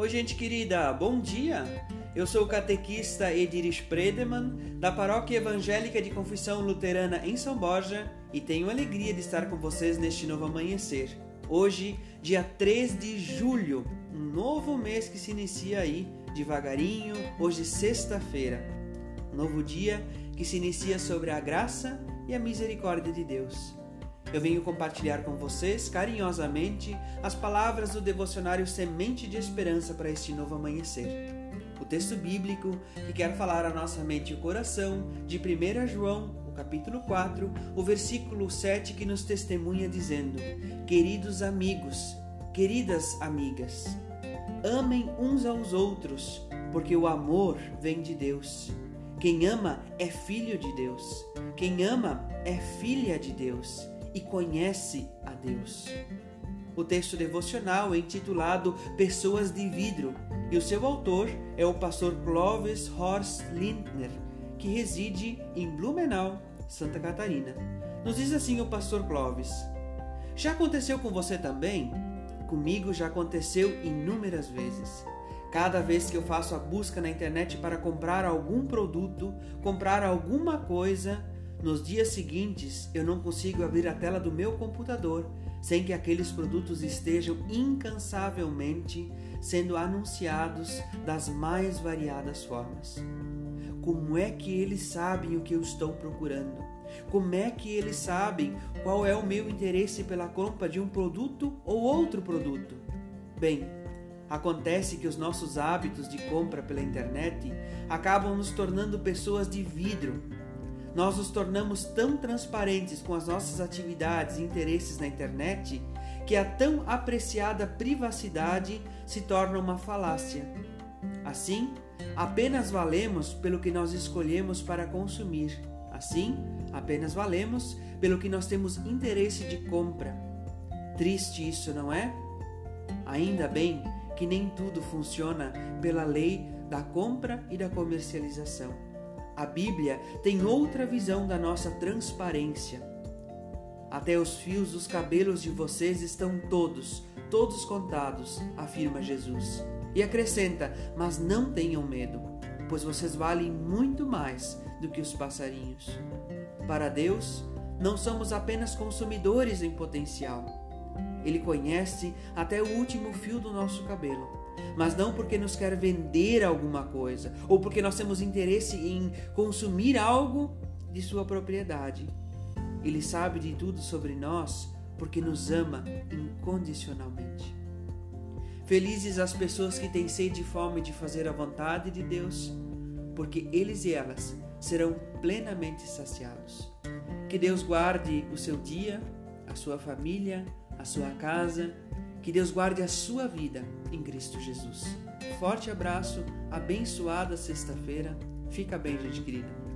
Oi, gente querida, bom dia! Eu sou o catequista Edir Spredeman, da Paróquia Evangélica de Confissão Luterana em São Borja, e tenho alegria de estar com vocês neste novo amanhecer. Hoje, dia 3 de julho, um novo mês que se inicia aí, devagarinho, hoje sexta-feira. Um novo dia que se inicia sobre a graça e a misericórdia de Deus. Eu venho compartilhar com vocês carinhosamente as palavras do devocionário Semente de Esperança para este novo amanhecer. O texto bíblico que quer falar a nossa mente e coração de 1 João, o capítulo 4, o versículo 7 que nos testemunha dizendo: Queridos amigos, queridas amigas, amem uns aos outros, porque o amor vem de Deus. Quem ama é filho de Deus. Quem ama é filha de Deus e conhece a Deus. O texto devocional é intitulado Pessoas de Vidro e o seu autor é o pastor Clovis Horst Lindner, que reside em Blumenau, Santa Catarina. Nos diz assim o pastor Clovis: Já aconteceu com você também? Comigo já aconteceu inúmeras vezes. Cada vez que eu faço a busca na internet para comprar algum produto, comprar alguma coisa, nos dias seguintes, eu não consigo abrir a tela do meu computador sem que aqueles produtos estejam incansavelmente sendo anunciados das mais variadas formas. Como é que eles sabem o que eu estou procurando? Como é que eles sabem qual é o meu interesse pela compra de um produto ou outro produto? Bem, acontece que os nossos hábitos de compra pela internet acabam nos tornando pessoas de vidro nós nos tornamos tão transparentes com as nossas atividades e interesses na internet que a tão apreciada privacidade se torna uma falácia. Assim, apenas valemos pelo que nós escolhemos para consumir. Assim, apenas valemos pelo que nós temos interesse de compra. Triste isso, não é? Ainda bem que nem tudo funciona pela lei da compra e da comercialização. A Bíblia tem outra visão da nossa transparência. Até os fios dos cabelos de vocês estão todos, todos contados, afirma Jesus. E acrescenta: Mas não tenham medo, pois vocês valem muito mais do que os passarinhos. Para Deus, não somos apenas consumidores em potencial. Ele conhece até o último fio do nosso cabelo mas não porque nos quer vender alguma coisa ou porque nós temos interesse em consumir algo de sua propriedade. Ele sabe de tudo sobre nós porque nos ama incondicionalmente. Felizes as pessoas que têm sede e fome de fazer a vontade de Deus, porque eles e elas serão plenamente saciados. Que Deus guarde o seu dia, a sua família, a sua casa que Deus guarde a sua vida em Cristo Jesus. Forte abraço, abençoada sexta-feira. Fica bem, gente querida.